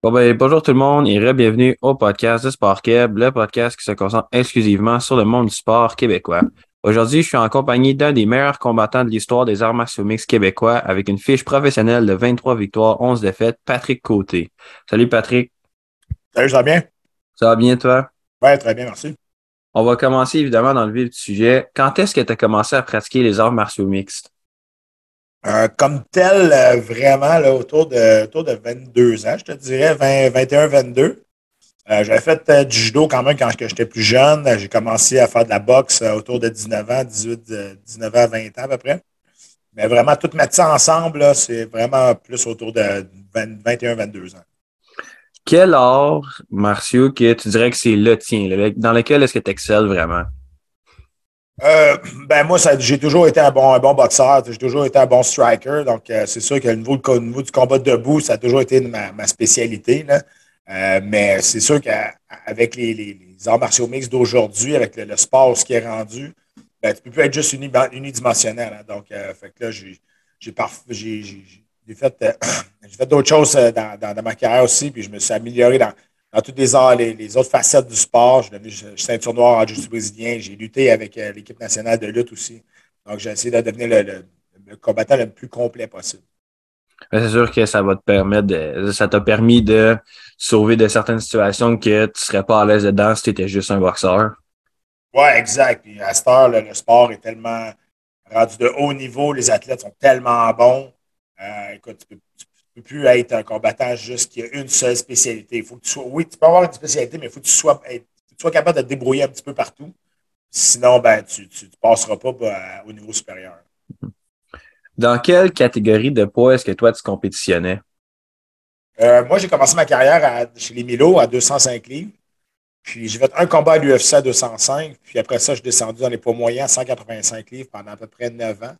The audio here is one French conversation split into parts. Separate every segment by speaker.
Speaker 1: Bon ben, bonjour tout le monde et bienvenue au podcast de Sport Keb, le podcast qui se concentre exclusivement sur le monde du sport québécois. Aujourd'hui, je suis en compagnie d'un des meilleurs combattants de l'histoire des arts martiaux mixtes québécois avec une fiche professionnelle de 23 victoires, 11 défaites, Patrick Côté. Salut Patrick.
Speaker 2: Salut, ça va bien?
Speaker 1: Ça va bien toi?
Speaker 2: Oui, très bien, merci.
Speaker 1: On va commencer évidemment dans le vif du sujet. Quand est-ce que tu as commencé à pratiquer les arts martiaux mixtes?
Speaker 2: Euh, comme tel, euh, vraiment, là, autour, de, autour de 22 ans, je te dirais, 20, 21, 22. J'avais fait euh, du judo quand même quand j'étais plus jeune. J'ai commencé à faire de la boxe autour de 19 ans, 18, 19 ans, 20 ans à peu près. Mais vraiment, tout mettre ça ensemble, c'est vraiment plus autour de 21, 22 ans.
Speaker 1: Quel art martiaux que tu dirais que c'est le tien, dans lequel est-ce que tu excelles vraiment?
Speaker 2: Euh, ben moi, j'ai toujours été un bon, un bon boxeur, j'ai toujours été un bon striker. Donc, euh, c'est sûr que le niveau, du combat debout, ça a toujours été ma, spécialité. Là. Euh, mais c'est sûr qu'avec les, arts martiaux mixtes d'aujourd'hui, avec le, sport, ce qui est rendu, ben, tu peux plus être juste unidimensionnel. Hein. Donc, fait que là, j'ai fait, fait d'autres choses dans, dans, ma carrière aussi, puis je me suis amélioré dans, dans toutes les, les, autres facettes du sport. Je suis devenu ceinture noire en jiu brésilien. J'ai lutté avec euh, l'équipe nationale de lutte aussi. Donc, j'ai essayé de devenir le, combattant le plus complet possible.
Speaker 1: C'est sûr que ça va te permettre de, ça t'a permis de sauver de certaines situations que tu ne serais pas à l'aise dedans si tu étais juste un boxeur.
Speaker 2: Oui, exact. Puis à cette heure, le sport est tellement rendu de haut niveau, les athlètes sont tellement bons. Euh, écoute, tu peux plus être un combattant juste qui a une seule spécialité. faut que tu sois, oui, tu peux avoir une spécialité, mais il faut que tu sois, capable de te débrouiller un petit peu partout. Sinon, ben, tu ne passeras pas ben, au niveau supérieur.
Speaker 1: Dans quelle catégorie de poids est-ce que toi, tu compétitionnais?
Speaker 2: Euh, moi, j'ai commencé ma carrière chez les Milo à 205 livres. Puis j'ai fait un combat à l'UFC à 205. Puis après ça, je suis descendu dans les poids moyens à 185 livres pendant à peu près 9 ans.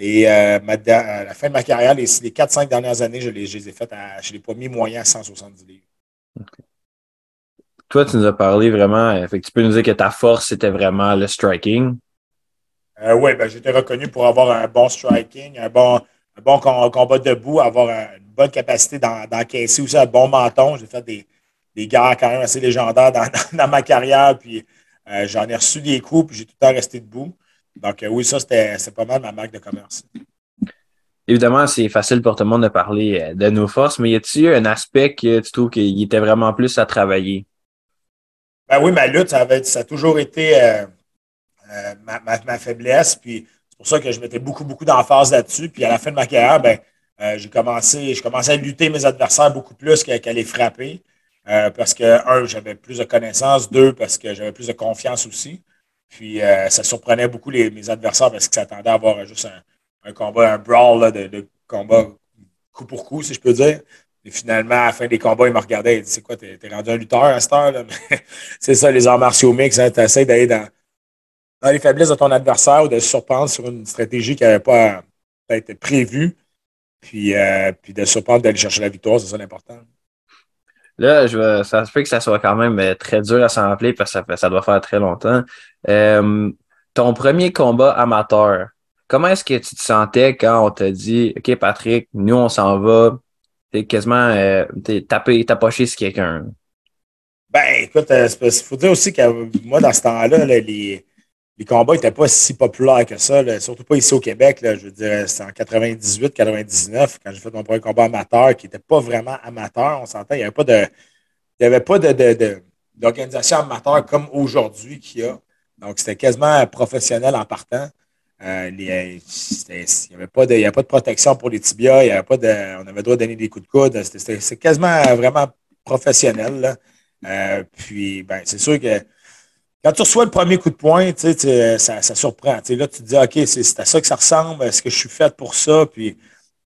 Speaker 2: Et euh, à la fin de ma carrière, les, les 4-5 dernières années, je les, ai faites chez les premiers moyens à 170 livres.
Speaker 1: Toi, tu nous as parlé vraiment, euh, fait tu peux nous dire que ta force, c'était vraiment le striking.
Speaker 2: Euh, oui, ben, j'étais reconnu pour avoir un bon striking, un bon, bon combat debout, avoir une bonne capacité d'encaisser aussi un bon menton. J'ai fait des, des guerres quand même assez légendaires dans, ma carrière, puis j'en ai reçu des coups, puis j'ai tout le temps resté debout. Donc, euh, oui, ça, c'était pas mal ma marque de commerce.
Speaker 1: Évidemment, c'est facile pour tout le monde de parler euh, de nos forces, mais y a-t-il un aspect que tu trouves qu'il était vraiment plus à travailler?
Speaker 2: Ben oui, ma lutte, ça, a toujours été euh, ma, faiblesse. Puis c'est pour ça que je mettais beaucoup, beaucoup d'emphase là-dessus. Puis à la fin de ma carrière, ben, j'ai commencé, je commençais à lutter mes adversaires beaucoup plus qu'à les frapper. parce que, un, j'avais plus de connaissances. Deux, parce que j'avais plus de confiance aussi. Puis euh, ça surprenait beaucoup mes adversaires parce qu'ils s'attendaient à avoir juste un, combat, un brawl de, combat coup pour coup, si je peux dire. Et finalement, à la fin des combats, ils me regardaient et disaient C'est quoi, t'es rendu un lutteur à cette heure? c'est ça, les arts martiaux mix. Hein, tu essaies d'aller dans, les faiblesses de ton adversaire ou de surprendre sur une stratégie qui n'avait pas été prévue. Puis, euh, puis de surprendre d'aller chercher la victoire, c'est ça l'important.
Speaker 1: Là, je ça se fait que ça soit quand même euh, très dur à s'en rappeler parce que ça, doit faire très longtemps. Euh, ton premier combat amateur, comment est-ce que tu te sentais quand on t'a dit OK, Patrick, nous, on s'en va, t'es quasiment euh, tapé, tapoché sur quelqu'un?
Speaker 2: Ben, écoute, il faut dire aussi que moi, dans ce temps-là, les, les combats n'étaient pas si populaires que ça, surtout pas ici au Québec. je veux dire, c'était en 98, 99, quand j'ai fait mon premier combat amateur, qui n'était pas vraiment amateur, on s'entend, il n'y avait pas de. De, d'organisation amateur comme aujourd'hui qu'il y a. Donc, c'était quasiment professionnel en partant. Euh, il n'y avait, pas de, pas de protection pour les tibias, il y pas de, on avait le droit de donner des coups de coude. C'était, quasiment vraiment professionnel. Euh, puis, ben, c'est sûr que quand tu reçois le premier coup de poing, ça, ça surprend. là, tu te dis, OK, c'est à ça que ça ressemble. Est-ce que je suis fait pour ça? Puis,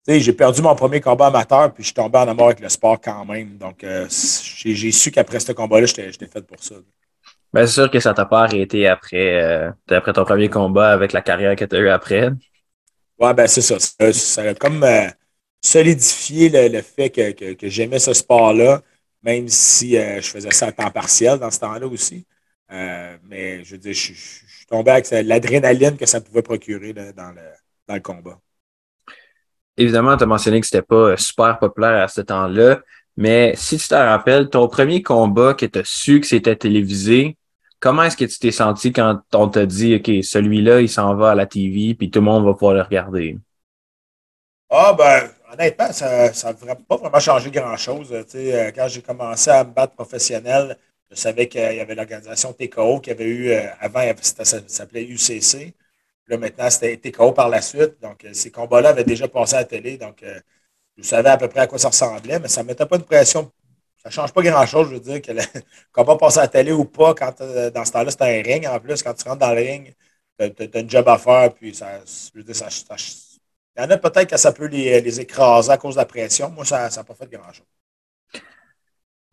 Speaker 2: j'ai perdu mon premier combat amateur, puis je suis tombé en amour avec le sport quand même. Donc, euh, j'ai su qu'après ce combat-là, j'étais fait pour ça.
Speaker 1: Ben, c'est sûr que ça t'a pas arrêté après, euh, après ton premier combat avec la carrière que tu as eue après.
Speaker 2: Oui, ben c'est ça. ça. a comme euh, solidifié le, fait que, que, j'aimais ce sport-là, même si je faisais ça à temps partiel dans ce temps-là aussi. Euh, mais je veux dire, je, suis tombé avec l'adrénaline que ça pouvait procurer dans, le, combat.
Speaker 1: Évidemment, tu as mentionné que ce n'était pas super populaire à ce temps-là, Mais si tu te rappelles, ton premier combat que tu as su que c'était télévisé, comment est-ce que tu t'es senti quand on t'a dit, OK, celui-là, il s'en va à la TV, puis tout le monde va pouvoir le regarder?
Speaker 2: Ah, ben, honnêtement, ça n'a pas vraiment changé grand-chose. Euh, quand j'ai commencé à me battre professionnel, je savais qu'il y avait l'organisation TKO qui avait eu, euh, avant, ça, s'appelait UCC. Là, maintenant, c'était TKO par la suite. Donc, euh, ces combats-là avaient déjà passé à la télé. Donc, je savais à peu près à quoi ça ressemblait, mais ça ne mettait pas de pression. Ça ne change pas grand-chose, je veux dire, que le combat passe à la télé ou pas. Quand, dans ce temps-là, c'était un ring en plus. Quand tu rentres dans le ring, tu as, un job à faire. Puis, ça, je veux dire, ça, il y en a peut-être que ça peut les, écraser à cause de la pression. Moi, ça n'a pas fait grand-chose.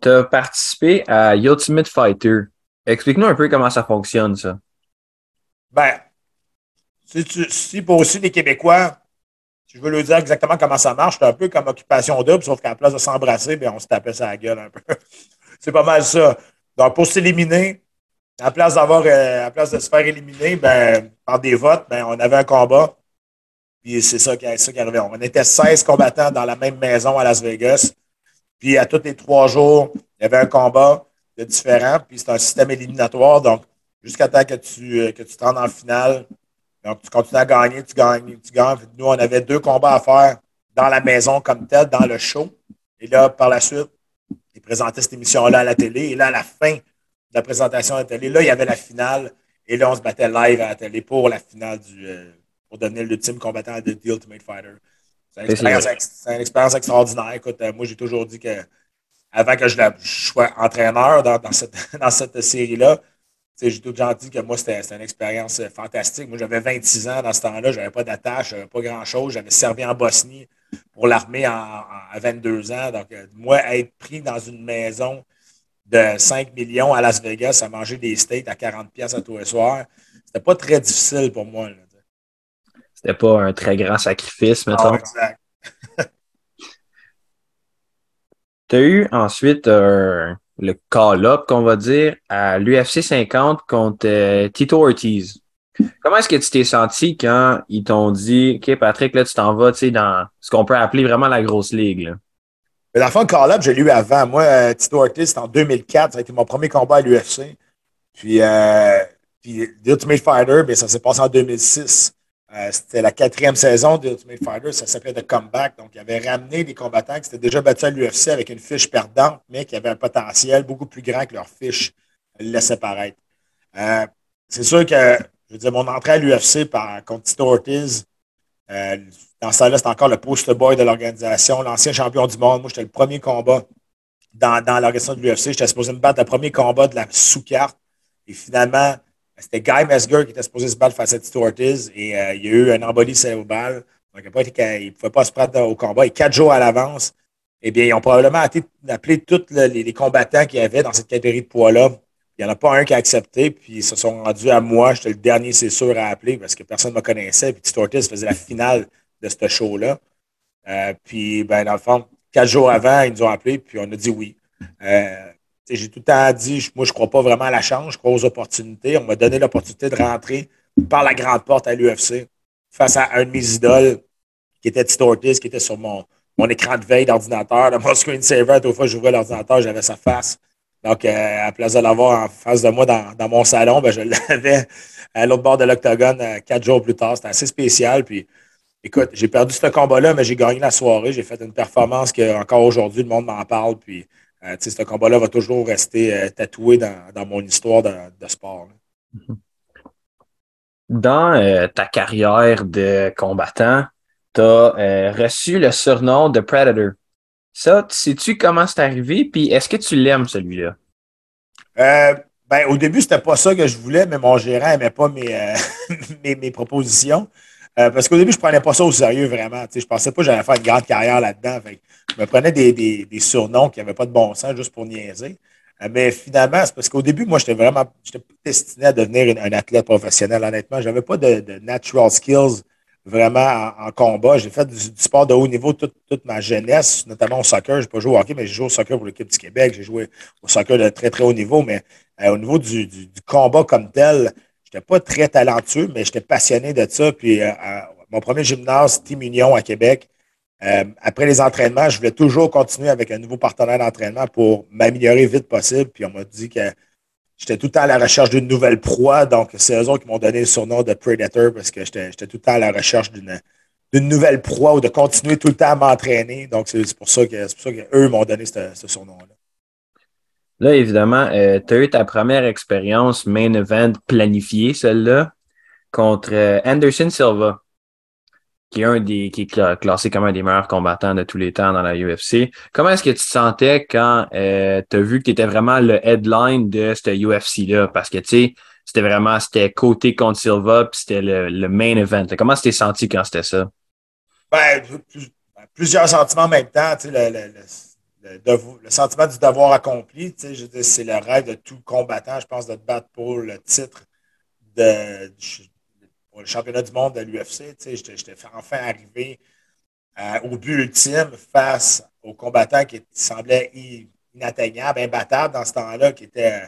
Speaker 1: Tu as participé à Ultimate Fighter. Explique-nous un peu comment ça fonctionne, ça.
Speaker 2: Ben, si, pour aussi les Québécois, je veux leur dire exactement comment ça marche, c'est un peu comme Occupation Double, sauf qu'à la place de s'embrasser, ben, on se tapait sa gueule un peu. c'est pas mal ça. Donc, pour s'éliminer, à la place d'avoir, euh, place de se faire éliminer, ben, par des votes, ben, on avait un combat. Puis c'est ça qui, ça qui arrivait. On était 16 combattants dans la même maison à Las Vegas. Puis à tous les trois jours, il y avait un combat de différent. Puis c'est un système éliminatoire. Donc, jusqu'à temps que tu, euh, que tu te rendes en finale. Donc, tu continues à gagner, tu gagnes, tu gagnes. Nous, on avait deux combats à faire dans la maison comme tel, dans le show. Et là, par la suite, ils présentaient cette émission-là à la télé. Et là, à la fin de la présentation à la télé, là, il y avait la finale. Et là, on se battait live à la télé pour la finale du, euh, pour devenir l'ultime combattant de The Ultimate Fighter. C'est une, expérience extraordinaire. Écoute, euh, moi, j'ai toujours dit que avant que je, sois entraîneur dans, cette, dans cette série-là, j'ai tout gentil que moi, c'était une expérience euh, fantastique. Moi, j'avais 26 ans dans ce temps-là, je n'avais pas d'attache, pas grand-chose. J'avais servi en Bosnie pour l'armée à 22 ans. Donc, euh, moi, être pris dans une maison de 5 millions à Las Vegas à manger des steaks à 40 pièces à tous les soirs, c'était pas très difficile pour moi.
Speaker 1: C'était pas un très grand sacrifice, mettons. exact. tu as eu ensuite euh, le call-up, qu'on va dire, à l'UFC 50 contre euh, Tito Ortiz. Comment est-ce que tu t'es senti quand ils t'ont dit, OK, Patrick, là, tu t'en vas dans ce qu'on peut appeler vraiment la grosse ligue? Là.
Speaker 2: Mais dans le call-up, je l'ai eu avant. Moi, euh, Tito Ortiz, c'était en 2004. Ça a été mon premier combat à l'UFC. Puis, euh, puis The Ultimate Fighter, mais ça s'est passé en 2006. Euh, c'était la quatrième saison de Ultimate Fighter, ça s'appelait The Comeback. Donc, il avait ramené des combattants qui s'étaient déjà battus à l'UFC avec une fiche perdante, mais qui avaient un potentiel beaucoup plus grand que leur fiche laissait paraître. Euh, c'est sûr que, je veux dire, mon entrée à l'UFC par contre Tito Ortiz, euh, dans ce temps-là, c'était encore le poster boy de l'organisation, l'ancien champion du monde. Moi, j'étais le premier combat dans, dans l'organisation de l'UFC. J'étais supposé me battre le premier combat de la sous-carte. Et finalement, c'était Guy Mesger qui était supposé se battre face à Tito Ortiz et euh, il y a eu un embolie cérébrale. Donc, il ne pouvait pas se prendre au combat. Et quatre jours à l'avance, eh bien, ils ont probablement appelé tous les, combattants qu'il y avait dans cette catégorie de poids-là. Il n'y en a pas un qui a accepté, puis ils se sont rendus à moi. J'étais le dernier, c'est sûr, à appeler parce que personne ne me connaissait. Puis Tito Ortiz faisait la finale de ce show-là. Euh, puis, ben, dans le fond, quatre jours avant, ils nous ont appelés, puis on a dit oui. Euh, j'ai tout le temps dit, moi, je ne crois pas vraiment à la chance, je crois aux opportunités. On m'a donné l'opportunité de rentrer par la grande porte à l'UFC face à un de mes idoles qui était Tito qui était sur mon, mon écran de veille d'ordinateur, de mon screensaver. Toute fois j'ouvrais l'ordinateur, j'avais sa face. Donc, euh, à place de l'avoir en face de moi dans, dans mon salon, ben, je l'avais à l'autre bord de l'octogone euh, quatre jours plus tard. C'était assez spécial. Puis, écoute, j'ai perdu ce combat-là, mais j'ai gagné la soirée. J'ai fait une performance que encore aujourd'hui, le monde m'en parle. Puis, euh, ce combat-là va toujours rester euh, tatoué dans, mon histoire de, sport.
Speaker 1: Dans euh, ta carrière de combattant, tu as reçu le surnom de Predator. Ça, sais-tu comment c'est arrivé? Puis est-ce que tu l'aimes, celui-là?
Speaker 2: ben, au début, c'était pas ça que je voulais, mais mon gérant n'aimait pas mes, mes, propositions. Parce qu'au début, je prenais pas ça au sérieux, vraiment. Je pensais pas que j'allais faire une grande carrière là-dedans. Je me prenais des, surnoms qui n'avaient pas de bon sens juste pour niaiser. Euh, mais finalement, c'est parce qu'au début, moi, j'étais vraiment j'étais destiné à devenir un athlète professionnel, honnêtement. Je n'avais pas de, natural skills vraiment en, combat. J'ai fait du, sport de haut niveau toute, ma jeunesse, notamment au soccer. Je n'ai pas joué au hockey, mais j'ai joué au soccer pour l'équipe du Québec. J'ai joué au soccer de très, très haut niveau. Mais euh, au niveau du, combat comme tel, je n'étais pas très talentueux, mais j'étais passionné de ça. Puis euh, mon premier gymnase, Team Union à Québec, Euh, après les entraînements, je voulais toujours continuer avec un nouveau partenaire d'entraînement pour m'améliorer vite possible. Puis on m'a dit que j'étais tout le temps à la recherche d'une nouvelle proie. Donc, c'est eux autres qui m'ont donné le surnom de Predator parce que j'étais tout le temps à la recherche d'une nouvelle proie ou de continuer tout le temps à m'entraîner. Donc, c'est pour ça qu'eux m'ont donné ce, surnom-là.
Speaker 1: Là, évidemment, euh, tu as eu ta première expérience main event planifiée, celle-là, contre euh, Anderson Silva qui est un des qui est classé comme un des meilleurs combattants de tous les temps dans la UFC. Comment est-ce que tu te sentais quand euh, tu as vu que tu étais vraiment le headline de cette UFC-là? Parce que tu sais, c'était vraiment c'était côté contre Silva, puis c'était le, main event. Comment tu t'es senti quand c'était ça?
Speaker 2: Ben, plusieurs sentiments en même temps. Tu sais, le, le, sentiment du devoir accompli, tu sais, c'est le rêve de tout combattant, je pense, de te battre pour le titre de, le championnat du monde de l'UFC. J'étais enfin arrivé euh, au but ultime face aux combattants qui semblaient inatteignables, imbattables dans ce temps-là, qui étaient euh,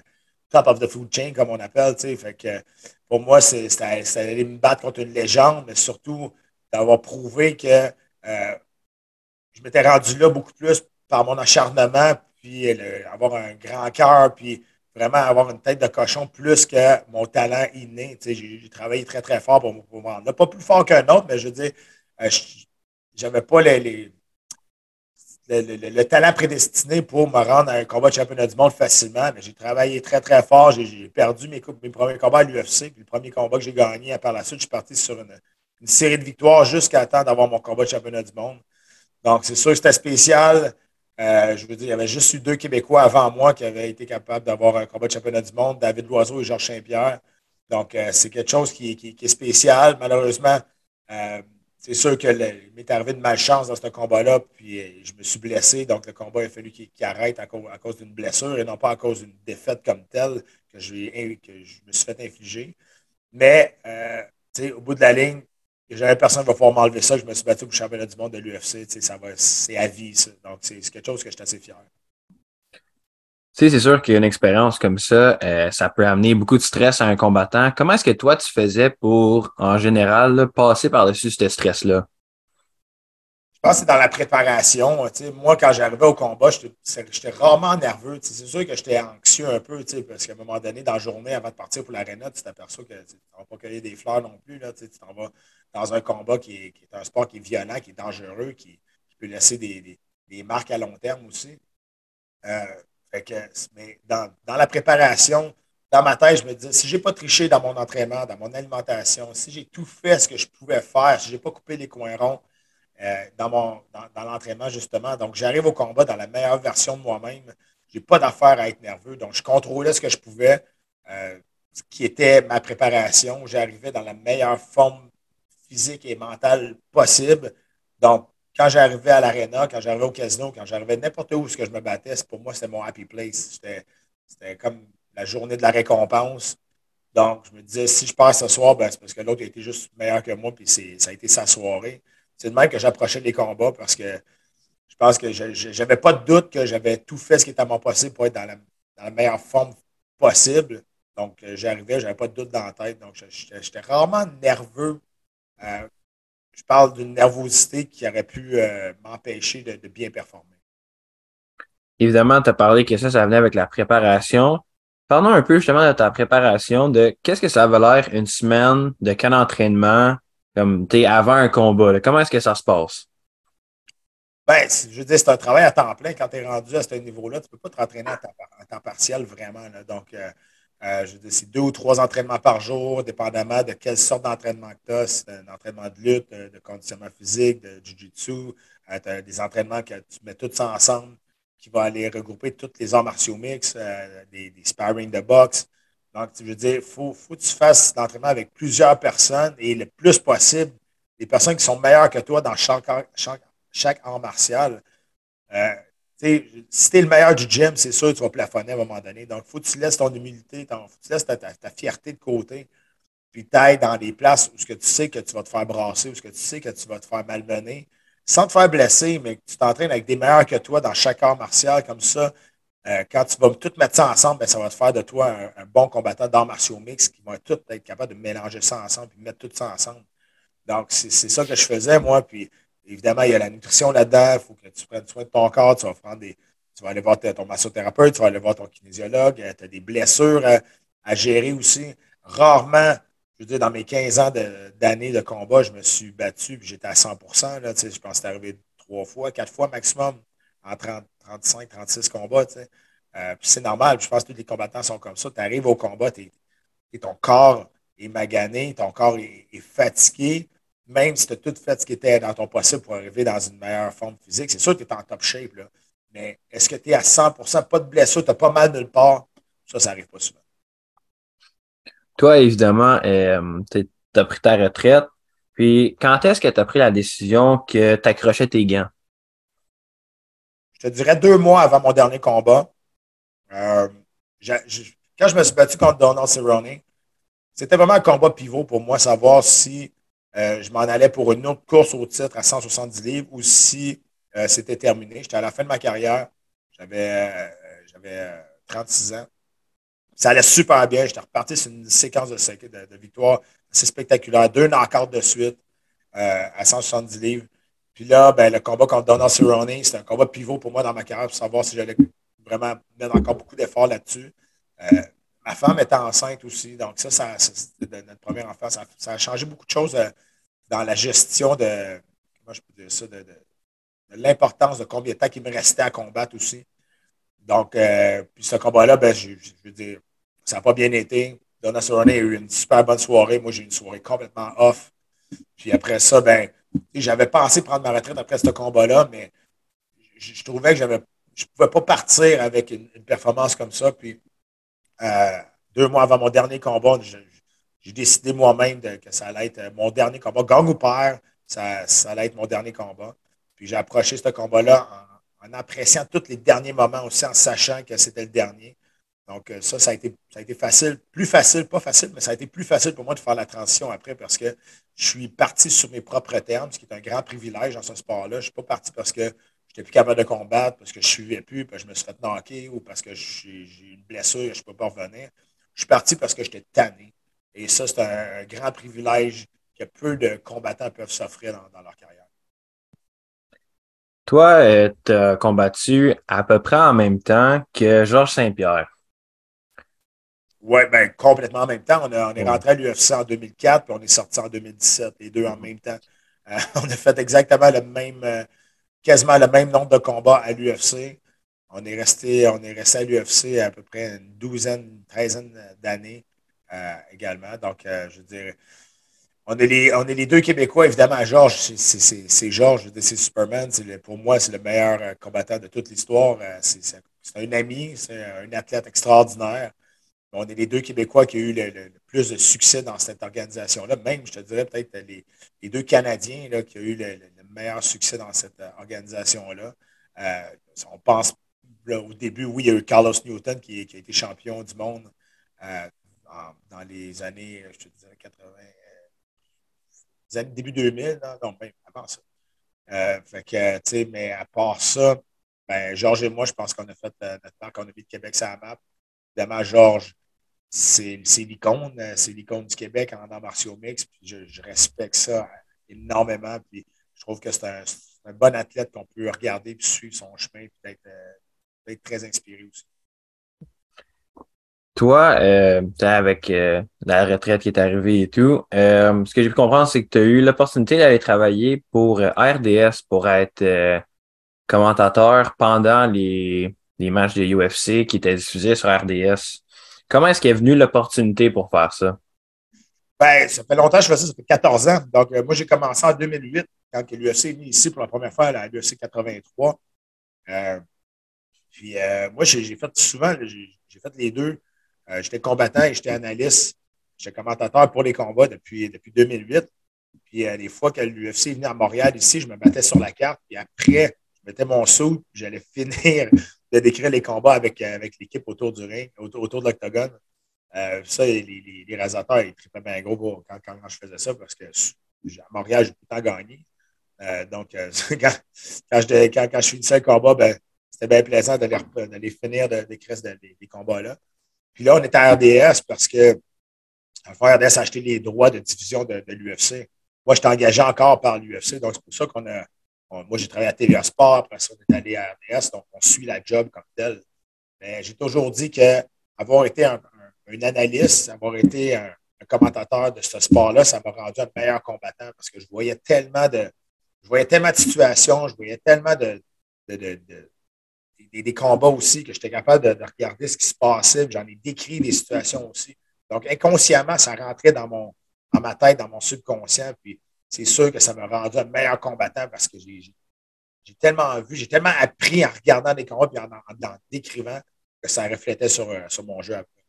Speaker 2: top of the food chain, comme on appelle. Fait que, pour moi, c'était aller me battre contre une légende, mais surtout d'avoir prouvé que euh, je m'étais rendu là beaucoup plus par mon acharnement, puis avoir un grand cœur, puis vraiment avoir une tête de cochon plus que mon talent inné. J'ai travaillé très, très fort pour, pour me rendre Pas plus fort qu'un autre, mais je veux dire, euh, j'avais pas les, le, talent prédestiné pour me rendre à un combat de championnat du monde facilement, mais j'ai travaillé très, très fort. J'ai perdu mes, mes, premiers combats à l'UFC, puis le premier combat que j'ai gagné, par la suite, je suis parti sur une, une série de victoires jusqu'à temps d'avoir mon combat de championnat du monde. Donc, c'est sûr que c'était spécial. Euh, je veux dire, il y avait juste eu deux Québécois avant moi qui avaient été capables d'avoir un combat de championnat du monde, David Loiseau et Georges Saint-Pierre. Donc, euh, c'est quelque chose qui, est spécial. Malheureusement, euh, c'est sûr que m'est arrivé de malchance dans ce combat-là, puis je me suis blessé. Donc, le combat a fallu qu'il arrête à cause, d'une blessure et non pas à cause d'une défaite comme telle que, je me suis fait infliger. Mais, au bout de la ligne, jamais personne ne va pouvoir m'enlever ça. Je me suis battu pour le championnat du monde de l'UFC. C'est à vie, ça. Donc, c'est quelque chose que je suis assez fier.
Speaker 1: Tu sais, c'est sûr qu'une expérience comme ça, euh, ça peut amener beaucoup de stress à un combattant. Comment est-ce que toi, tu faisais pour, en général, passer par-dessus ce stress-là?
Speaker 2: Je pense que c'est dans la préparation. moi, quand j'arrivais au combat, j'étais rarement nerveux. C'est sûr que j'étais anxieux un peu, parce qu'à un moment donné, dans la journée, avant de partir pour l'aréna, tu t'aperçois que tu ne vas pas cueillir des fleurs non plus. Là, tu t'en vas dans un combat qui est, un sport qui est violent, qui est dangereux, qui, peut laisser des, marques à long terme aussi. Euh, mais dans, la préparation, dans ma tête, je me disais, si je n'ai pas triché dans mon entraînement, dans mon alimentation, si j'ai tout fait ce que je pouvais faire, si je n'ai pas coupé les coins ronds euh, dans, mon, dans, l'entraînement, justement, donc j'arrive au combat dans la meilleure version de moi-même. Je n'ai pas d'affaire à être nerveux. Donc, je contrôlais ce que je pouvais, euh, ce qui était ma préparation. J'arrivais dans la meilleure forme physique et mentale possible. Donc, quand j'arrivais à l'aréna, quand j'arrivais au casino, quand j'arrivais n'importe où que je me battais, pour moi, c'était mon happy place. C'était comme la journée de la récompense. Donc, je me disais, si je passe ce soir, ben, c'est parce que l'autre a été juste meilleur que moi, puis ça a été sa soirée. C'est de même que j'approchais les combats parce que je pense que je n'avais pas de doute que j'avais tout fait ce qui était à mon possible pour être dans la, meilleure forme possible. Donc, euh, j'arrivais, je n'avais pas de doute dans la tête. Donc, j'étais rarement nerveux euh, je parle d'une nervosité qui aurait pu euh, m'empêcher de, bien performer.
Speaker 1: Évidemment, tu as parlé que ça, ça venait avec la préparation. Parlons un peu justement de ta préparation, de qu'est-ce que ça avait l'air une semaine de quel entraînement, comme tu avant un combat. Comment est-ce que ça se passe?
Speaker 2: Ben, je veux dire, c'est un travail à temps plein. Quand tu es rendu à ce niveau-là, tu ne peux pas te rentraîner à temps, partiel vraiment. Donc, euh, euh, c'est deux ou trois entraînements par jour, dépendamment de quelle sorte d'entraînement que tu as. C'est un entraînement de lutte, de, conditionnement physique, de jiu-jitsu. Euh, des entraînements que tu mets tous ensemble qui vont aller regrouper tous les arts martiaux mix, euh, des, sparring de boxe. Donc, tu veux dire, il faut, faut, que tu fasses l'entraînement avec plusieurs personnes et le plus possible, des personnes qui sont meilleures que toi dans chaque, chaque, chaque art martial si tu es le meilleur du gym, c'est sûr que tu vas plafonner à un moment donné. Donc, il faut que tu laisses ton humilité, faut que tu laisses ta, fierté de côté, puis t'ailles dans des places où ce que tu sais que tu vas te faire brasser, où ce que tu sais que tu vas te faire malmener, sans te faire blesser, mais que tu t'entraînes avec des meilleurs que toi dans chaque art martial, comme ça, euh, quand tu vas tout mettre ça ensemble, ben, ça va te faire de toi un, bon combattant d'arts martiaux mix qui va tout être capable de mélanger ça ensemble et mettre tout ça ensemble. Donc, c'est ça que je faisais, moi. Puis, évidemment, il y a la nutrition là-dedans. Il faut que tu prennes soin de ton corps. Tu vas, prendre des, tu vas aller voir ton massothérapeute, tu vas aller voir ton kinésiologue. Tu as des blessures à, gérer aussi. Rarement, je veux dire, dans mes 15 ans d'années de, combat, je me suis battu et j'étais à 100 là, Je pense que c'est arrivé trois fois, quatre fois maximum en 30, 35, 36 combats. Euh, puis c'est normal. je pense que tous les combattants sont comme ça. Tu arrives au combat, et ton corps est magané, ton corps est, fatigué. Même si tu as tout fait ce qui était dans ton possible pour arriver dans une meilleure forme physique, c'est sûr que tu es en top shape. Là. Mais est-ce que tu es à 100% pas de blessure, tu as pas mal nulle part? Ça, ça n'arrive pas souvent.
Speaker 1: Toi, évidemment, euh, tu as pris ta retraite. Puis, quand est-ce que tu as pris la décision que tu accrochais tes gants?
Speaker 2: Je te dirais deux mois avant mon dernier combat. Euh, quand je me suis battu contre Donald Cerrone, c'était vraiment un combat pivot pour moi, savoir si euh, je m'en allais pour une autre course au titre à 170 livres ou si euh, c'était terminé. J'étais à la fin de ma carrière. J'avais 36 ans. Ça allait super bien. J'étais reparti sur une séquence de, de, de victoires assez spectaculaire. Deux knockouts de suite à 170 livres. Puis là, ben, le combat contre Donald Cerrone, c'était un combat pivot pour moi dans ma carrière pour savoir si j'allais vraiment mettre encore beaucoup d'efforts là-dessus. Euh, ma femme était enceinte aussi, donc ça, ça notre première enfant. Ça, a changé beaucoup de choses euh, dans la gestion de, ça, de, l'importance de combien de temps il me restait à combattre aussi. Donc, euh, puis ce combat-là, ben, je, veux dire, ça n'a pas bien été. Donna Cerrone a eu une super bonne soirée. Moi, j'ai eu une soirée complètement off. Puis après ça, ben, j'avais pensé prendre ma retraite après ce combat-là, mais je, trouvais que je ne pouvais pas partir avec une, performance comme ça. Puis, euh, deux mois avant mon dernier combat, j'ai décidé moi-même que ça allait être euh, mon dernier combat. Gang ou père, ça, allait être mon dernier combat. Puis, j'ai approché ce combat-là en, appréciant tous les derniers moments aussi, en sachant que c'était le dernier. Donc, euh, ça, ça a, été, ça a été facile. Plus facile, pas facile, mais ça a été plus facile pour moi de faire la transition après parce que je suis parti sur mes propres termes, ce qui est un grand privilège dans ce sport-là. Je ne suis pas parti parce que n'étais plus capable de combattre parce que je ne suivais plus, parce que je me suis fait knocker ou parce que j'ai une blessure et je ne peux pas revenir. Je suis parti parce que j'étais tanné. Et ça, c'est un, grand privilège que peu de combattants peuvent s'offrir dans, leur carrière.
Speaker 1: Toi, euh, tu as combattu à peu près en même temps que Georges Saint-Pierre.
Speaker 2: Oui, ben, complètement en même temps. On, est rentré à l'UFC en 2004, puis on est sorti en 2017, les deux en même temps. Euh, on a fait exactement le même, euh, quasiment le même nombre de combats à l'UFC. On est resté, on est resté à l'UFC à peu près une douzaine, une treizaine d'années euh, également. Donc, euh, je veux dire, on est, les, on est les deux Québécois, évidemment. Georges, c'est Georges, c'est Superman. pour moi, c'est le meilleur euh, combattant de toute l'histoire. C'est un ami, c'est un athlète extraordinaire. On est les deux Québécois qui ont eu le, plus de succès dans cette organisation-là. Même, je te dirais, peut-être les, deux Canadiens là, qui ont eu le, meilleur succès dans cette euh, organisation-là. Euh, on pense au début, oui, il y a eu Carlos Newton qui, a été champion du monde euh, dans les années, je te dirais, 80, début 2000, non, même avant ça. fait que, mais à part ça, ben, Georges et moi, je pense qu'on a fait notre part qu'on a mis de Québec sur la map. Évidemment, Georges, c'est l'icône, c'est l'icône du Québec en arts martiaux mix. je, je, respecte ça énormément. Puis je trouve que c'est un, bon athlète qu'on peut regarder et suivre son chemin et être, euh, très inspiré aussi.
Speaker 1: Toi, euh, avec euh, la retraite qui est arrivée et tout, ce que j'ai pu comprendre, c'est que tu as eu l'opportunité d'aller travailler pour RDS pour être commentateur pendant les, les matchs de UFC qui étaient diffusés sur RDS. Comment est-ce qu'est venue l'opportunité pour faire ça?
Speaker 2: Ben, ça fait longtemps que je fais ça, ça fait 14 ans. Donc, moi, j'ai commencé en 2008 quand l'UFC est venu ici pour la première fois à l'UFC 83. Euh, puis euh, moi, j'ai fait souvent, j'ai fait les deux. Euh, j'étais combattant et j'étais analyste. J'étais commentateur pour les combats depuis, depuis 2008. Puis les fois que l'UFC est venu à Montréal ici, je me battais sur la carte. Puis après, je mettais mon saut, j'allais finir de décrire les combats avec, avec l'équipe autour du ring, autour, de l'octogone. ça, les, les, les rasateurs, ils tripaient bien gros quand, quand, je faisais ça parce que à Montréal, j'ai tout le temps gagné. Euh, donc, euh, quand, je, quand, quand, je finissais le combat, c'était bien plaisant d'aller finir d'écrire des combats-là. Puis là, on était à RDS parce que RDS a acheté les droits de diffusion de, l'UFC. Moi, j'étais engagé encore par l'UFC, donc c'est pour ça qu'on a, moi, j'ai travaillé à TVA Sport, après ça, on est allé à RDS, donc on suit la job comme tel. Mais j'ai toujours dit qu'avoir été un, analyste, avoir été un, commentateur de ce sport-là, ça m'a rendu un meilleur combattant parce que je voyais tellement de, je voyais tellement de situations, je voyais tellement de, des, combats aussi que j'étais capable de, regarder ce qui se passait. J'en ai décrit des situations aussi. Donc, inconsciemment, ça rentrait dans, mon, dans ma tête, dans mon subconscient. Puis, c'est sûr que ça m'a rendu un meilleur combattant parce que j'ai tellement vu, j'ai tellement appris en regardant des combats et en, en, décrivant que ça reflétait sur, euh, sur mon jeu après.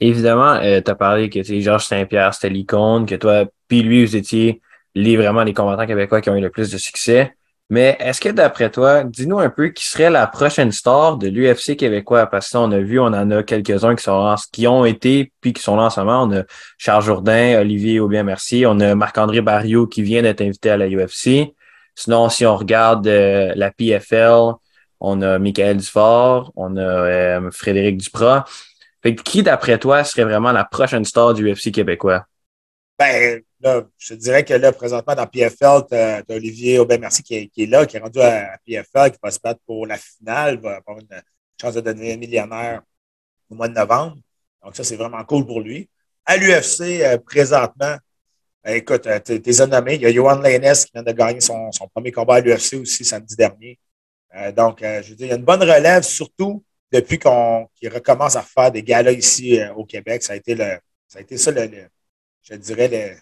Speaker 1: Évidemment, euh, tu as parlé que Georges Saint-Pierre, c'était l'icône, que toi, puis lui, vous étiez les, vraiment les combattants québécois qui ont eu le plus de succès. Mais est-ce que d'après toi, dis-nous un peu qui serait la prochaine star de l'UFC québécois? Parce que on a vu, on en a quelques-uns qui sont qui ont été puis qui sont là en ce moment. On a Charles Jourdain, Olivier Aubien Merci, on a Marc-André Barriot qui vient d'être invité à la UFC. Sinon, si on regarde euh, la PFL, on a Michael Dufort, on a euh, Frédéric Duprat. Fait qui, d'après toi, serait vraiment la prochaine star du UFC québécois?
Speaker 2: Ben, là, je dirais que là, présentement, dans PFL, tu as, Olivier Aubin-Merci qui, est là, qui est rendu à, PFL, qui va se battre pour la finale, va avoir une chance de devenir millionnaire au mois de novembre. Donc, ça, c'est vraiment cool pour lui. À l'UFC, euh, présentement, ben, écoute, euh, tu es nommé. Il y a Johan Lainez qui vient de gagner son, premier combat à l'UFC aussi samedi dernier. Euh, donc, je veux dire, il y a une bonne relève, surtout depuis qu'on recommence à faire des galas ici au Québec. Ça a été, ça, a été ça, le, je dirais, le,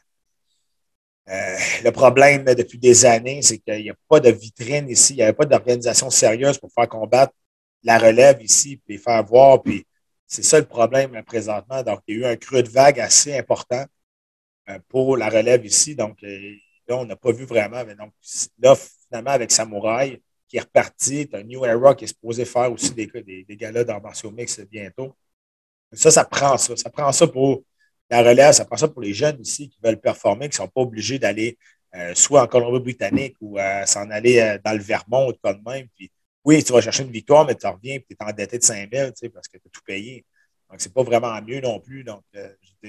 Speaker 2: euh, le problème depuis des années, c'est qu'il n'y a pas de vitrine ici, il n'y avait pas d'organisation sérieuse pour faire combattre la relève ici, puis faire voir. Puis c'est ça le problème présentement. Donc, il y a eu un creux de vague assez important euh, pour la relève ici. Donc, euh, là, on n'a pas vu vraiment. Mais donc, là, finalement, avec Samouraï, qui est reparti, tu as New Era qui est supposé faire aussi des, des, des galas dans martiaux mix bientôt. Ça, ça prend ça. Ça prend ça pour la relève, ça prend ça pour les jeunes ici qui veulent performer, qui ne sont pas obligés d'aller euh, soit en Colombie-Britannique ou euh, s'en aller euh, dans le Vermont ou de quoi de même. Puis, oui, tu vas chercher une victoire, mais tu reviens et tu es endetté de 5 000 parce que tu as tout payé. Donc, c'est pas vraiment mieux non plus. Donc,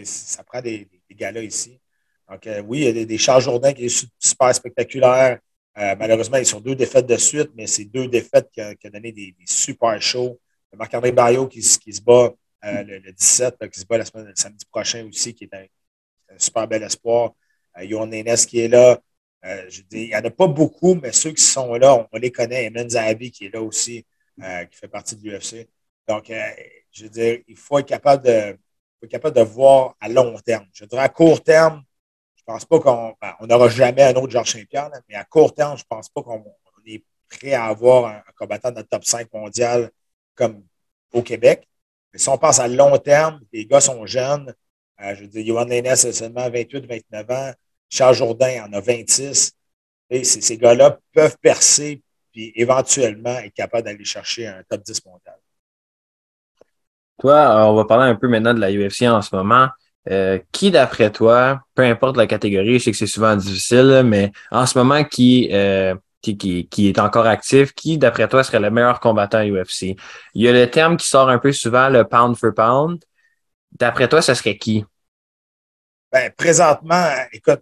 Speaker 2: ça prend des, gars-là ici. Donc, oui, il y a des, Charles Jourdain qui est super spectaculaire. malheureusement, ils sont deux défaites de suite, mais c'est deux défaites qui ont donné des, super shows. Marc-André Barrio qui, qui se bat euh, le, 17, qui se bat la semaine, le samedi prochain aussi, qui est un, super bel espoir. Euh, Yohan qui est là. Euh, je dis, il n'y en a pas beaucoup, mais ceux qui sont là, on, les connaît. Emen Zahabi qui est là aussi, qui fait partie de l'UFC. Donc, je veux dire, il faut être capable de, capable de voir à long terme. Je dirais à court terme, je ne pense pas qu'on ben, n'aura jamais un autre Georges Saint-Pierre, mais à court terme, je ne pense pas qu'on est prêt à avoir un, un combattant de notre top 5 mondial comme au Québec. Si on pense à long terme, les gars sont jeunes. Euh, je veux dire, Johan Lennes a seulement 28, 29 ans. Charles Jourdain en a 26. Et ces gars-là peuvent percer puis éventuellement être capables d'aller chercher un top 10 mondial.
Speaker 1: Toi, euh, on va parler un peu maintenant de la UFC en ce moment. Euh, qui, d'après toi, peu importe la catégorie, je sais que c'est souvent difficile, mais en ce moment, qui, qui, est encore actif, qui, d'après toi, serait le meilleur combattant UFC? Il y a le terme qui sort un peu souvent, le pound for pound. D'après toi, ce serait qui?
Speaker 2: Ben, présentement, écoute,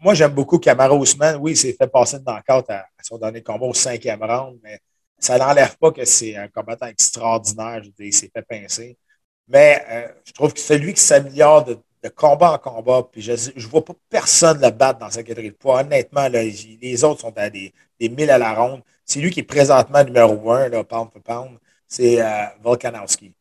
Speaker 2: moi, j'aime beaucoup Kamara Ousmane. Oui, il s'est fait passer une knockout à, à, son dernier combat au cinquième round, mais ça n'enlève pas que c'est un combattant extraordinaire. Il s'est fait pincer. Mais euh, je trouve que celui qui s'améliore de, de combat en combat, puis je ne vois pas personne le battre dans sa catégorie de poids. Honnêtement, les autres sont à des, des mille à la ronde. C'est lui qui est présentement numéro un, là, pound for pound, c'est euh, Volkanowski.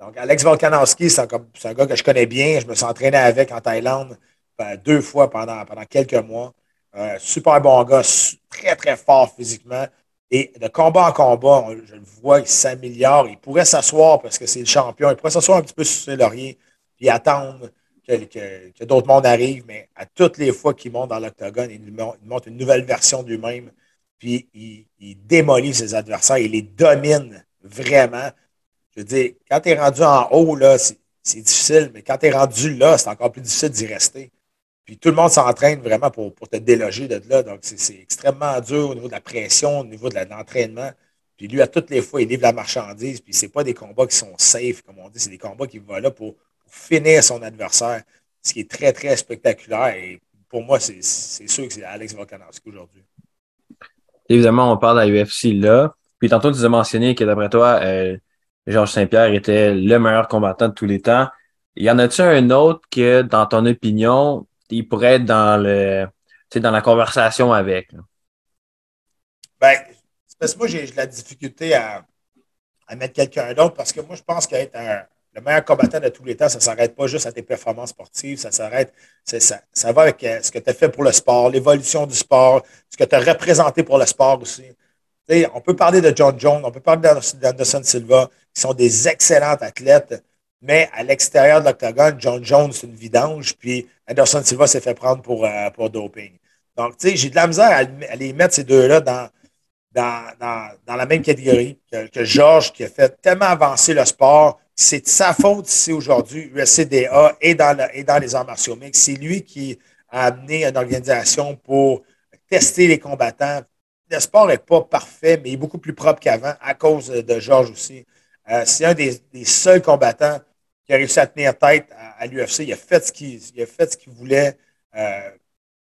Speaker 2: Donc, Alex Volkanowski, c'est un, gars que je connais bien. Je me suis entraîné avec en Thaïlande ben, deux fois pendant, pendant quelques mois. Euh, super bon gars, très, très fort physiquement. Et de combat en combat, je le vois, il s'améliore. Il pourrait s'asseoir parce que c'est le champion. Il pourrait s'asseoir un petit peu sur ses lauriers puis attendre que, d'autres mondes arrivent, mais à toutes les fois qu'il monte dans l'octogone, il, monte une nouvelle version de lui-même, puis il, démolit ses adversaires, il les domine vraiment. Je veux dire, quand tu es rendu en haut, là, c'est difficile, mais quand tu es rendu là, c'est encore plus difficile d'y rester. Puis tout le monde s'entraîne vraiment pour, te déloger de là. Donc, c'est extrêmement dur au niveau de la pression, au niveau de l'entraînement. Puis lui, à toutes les fois, il livre la marchandise. Puis c'est pas des combats qui sont safe, comme on dit. C'est des combats qui vont là pour finir son adversaire, ce qui est très, très spectaculaire. Et pour moi, c'est sûr que c'est Alex Volkanovski aujourd'hui.
Speaker 1: évidemment, on parle à l'UFC là. Puis tantôt, tu as mentionné que d'après toi, euh, Georges Saint-Pierre était le meilleur combattant de tous les temps. Y en a-tu un autre que, dans ton opinion, il pourrait être dans le dans la conversation avec?
Speaker 2: Ben, parce que moi, j'ai de la difficulté à, à mettre quelqu'un d'autre parce que moi, je pense qu'être le meilleur combattant de tous les temps, ça ne s'arrête pas juste à tes performances sportives, ça s'arrête, ça, ça va avec euh, ce que tu as fait pour le sport, l'évolution du sport, ce que tu as représenté pour le sport aussi. on peut parler de John Jones, on peut parler d'Anderson Silva, qui sont des excellents athlètes, mais à l'extérieur de l'octogone, John Jones, c'est une vidange, puis Anderson Silva s'est fait prendre pour, euh, pour doping. Donc, j'ai de la misère à, les mettre ces deux-là dans, dans, la même catégorie que, que, Georges, qui a fait tellement avancer le sport. C'est sa faute si aujourd'hui USCDA est dans, dans les arts martiaux mixtes. C'est lui qui a amené une organisation pour tester les combattants. Le sport n'est pas parfait, mais il est beaucoup plus propre qu'avant à cause de Georges aussi. Euh, c'est un des, seuls combattants qui a réussi à tenir tête à, l'UFC. Il a fait ce qu'il voulait. Euh,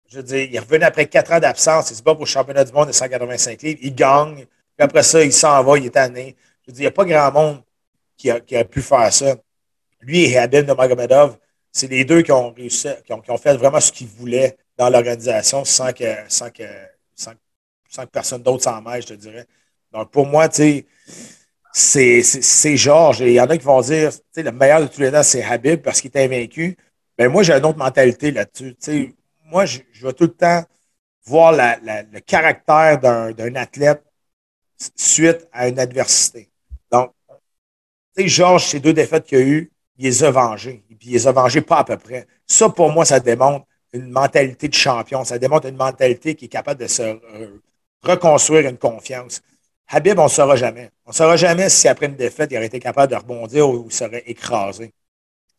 Speaker 2: je veux dire, il revenait après quatre ans d'absence. Il se bat pour le championnat du monde de 185 livres. Il gagne. Puis après ça, il s'en va, il est tanné. Je veux dire, il n'y a pas grand monde qui a, pu faire ça. Lui et Habib de Magomedov, c'est les deux qui ont réussi, qui ont, fait vraiment ce qu'ils voulaient dans l'organisation sans que, sans que, sans, personne d'autre s'en mêle, je te dirais. Donc, pour moi, c'est Georges. Il y en a qui vont dire, tu le meilleur de tous les temps, c'est Habib parce qu'il était invaincu. Mais moi, j'ai une autre mentalité là-dessus. Moi, je, vais tout le temps voir le caractère d'un athlète suite à une adversité. Tu sais, Georges, ces deux défaites qu'il a eues, il les a vengées. Et puis, il les a vengées pas à peu près. Ça, pour moi, ça démontre une mentalité de champion. Ça démontre une mentalité qui est capable de se reconstruire une confiance. Habib, on ne saura jamais. On ne saura jamais si après une défaite, il aurait été capable de rebondir ou il serait écrasé.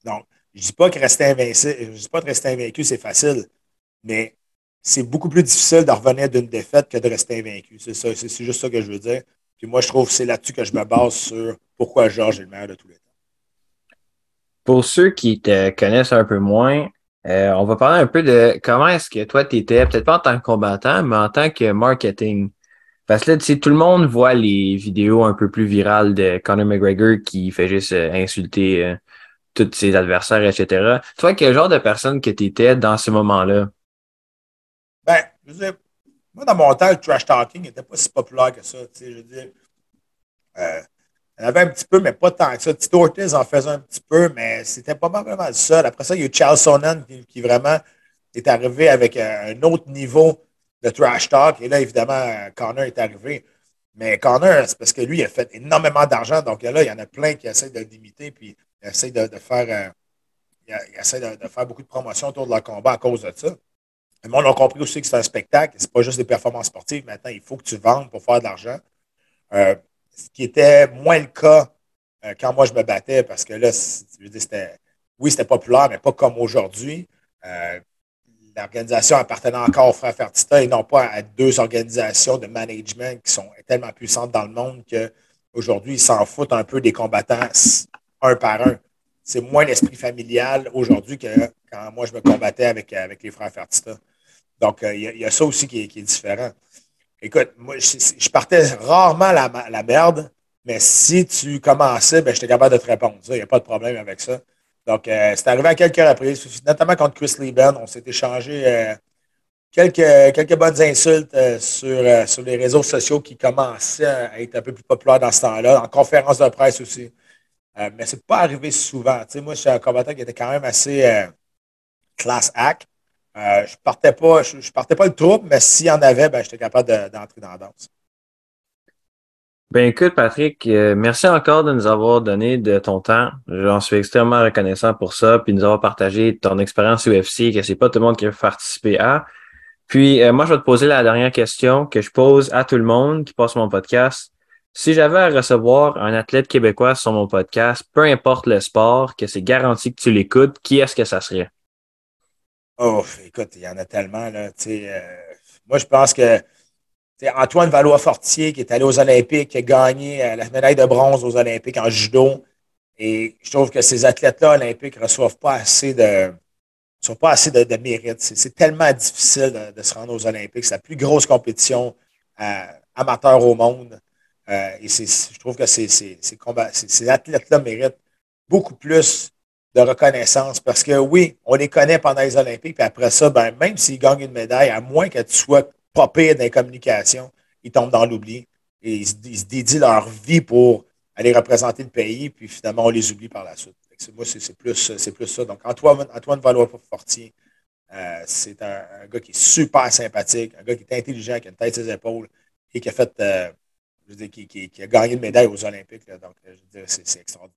Speaker 2: Donc, je ne dis pas que rester invincible, je dis pas que rester invaincu, c'est facile mais c'est beaucoup plus difficile de revenir d'une défaite que de rester invaincu. C'est juste ça que je veux dire. Puis moi, je trouve que c'est là-dessus que je me base sur pourquoi Georges est le meilleur de tous les temps.
Speaker 1: Pour ceux qui te connaissent un peu moins, euh, on va parler un peu de comment est-ce que toi, tu étais, peut-être pas en tant que combattant, mais en tant que marketing. Parce que là, tu sais, tout le monde voit les vidéos un peu plus virales de Conor McGregor qui fait juste euh, insulter euh, tous ses adversaires, etc. Toi, quel genre de personne que tu étais dans ce moment-là?
Speaker 2: Ben, je veux dire, moi, dans mon temps, le trash talking n'était pas si populaire que ça. Je veux dire, euh, il y en avait un petit peu, mais pas tant que ça. Tito Ortiz en faisait un petit peu, mais c'était pas vraiment le seul. Après ça, il y a eu Charles Sonnen qui, vraiment est arrivé avec un autre niveau de trash talk. Et là, évidemment, Connor est arrivé. Mais Connor, c'est parce que lui, il a fait énormément d'argent. Donc là, il y en a plein qui essaient de l'imiter, puis il essaie de, faire, euh, essaie de, faire beaucoup de promotion autour de leur combat à cause de ça. Le monde a compris aussi que c'est un spectacle, c'est pas juste des performances sportives. Maintenant, il faut que tu vendes pour faire de l'argent. Euh, ce qui était moins le cas euh, quand moi je me battais, parce que là, c'était, oui, c'était populaire, mais pas comme aujourd'hui. Euh, l'organisation appartenait encore aux frères Fertita et non pas à deux organisations de management qui sont tellement puissantes dans le monde qu'aujourd'hui, ils s'en foutent un peu des combattants un par un. C'est moins l'esprit familial aujourd'hui que quand moi je me combattais avec, avec les frères Fertita. Donc, euh, il y, a ça aussi qui est, différent. Écoute, moi, je, partais rarement la, la, merde, mais si tu commençais, ben, j'étais capable de te répondre. Il n'y a pas de problème avec ça. Donc, euh, c'est arrivé à quelques reprises, notamment contre Chris Lieben. On s'est échangé euh, quelques, quelques bonnes insultes sur, sur les réseaux sociaux qui commençaient à être un peu plus populaires dans ce temps-là, en conférence de presse aussi. mais ce n'est pas arrivé souvent. moi, je suis un combattant qui était quand même assez class act. Euh, je partais pas, je, partais pas le trouble, mais s'il y en avait, ben, j'étais capable d'entrer dans la danse.
Speaker 1: Ben écoute, Patrick, euh, merci encore de nous avoir donné de ton temps. J'en suis extrêmement reconnaissant pour ça, puis nous avoir partagé ton expérience UFC, que c'est pas tout le monde qui a participé à. Puis euh, moi, je vais te poser la dernière question que je pose à tout le monde qui passe mon podcast. Si j'avais à recevoir un athlète québécois sur mon podcast, peu importe le sport, que c'est garanti que tu l'écoutes, qui est-ce que ça serait?
Speaker 2: Oh, écoute, il y en a tellement. Là, euh, moi, je pense que Antoine Valois-Fortier, qui est allé aux Olympiques, qui a gagné euh, la médaille de bronze aux Olympiques en judo. Et je trouve que ces athlètes-là olympiques ne reçoivent pas assez de, pas assez de, mérite. C'est tellement difficile de, se rendre aux Olympiques. C'est la plus grosse compétition amateurs au monde. et je trouve que ces, ces athlètes-là méritent beaucoup plus de reconnaissance parce que oui, on les connaît pendant les Olympiques, puis après ça, ben, même s'ils gagnent une médaille, à moins que tu sois pas pire dans les communications, ils tombent dans l'oubli et ils, se dédient leur vie pour aller représenter le pays, puis finalement, on les oublie par la suite. Moi, c'est plus, plus ça. Donc, Antoine, Antoine Valois-Fortier, euh, c'est un, gars qui est super sympathique, un gars qui est intelligent, qui a une tête sur ses épaules et qui a fait, euh, je veux dire, qui, a gagné une médaille aux Olympiques. donc, je veux dire, c'est extraordinaire.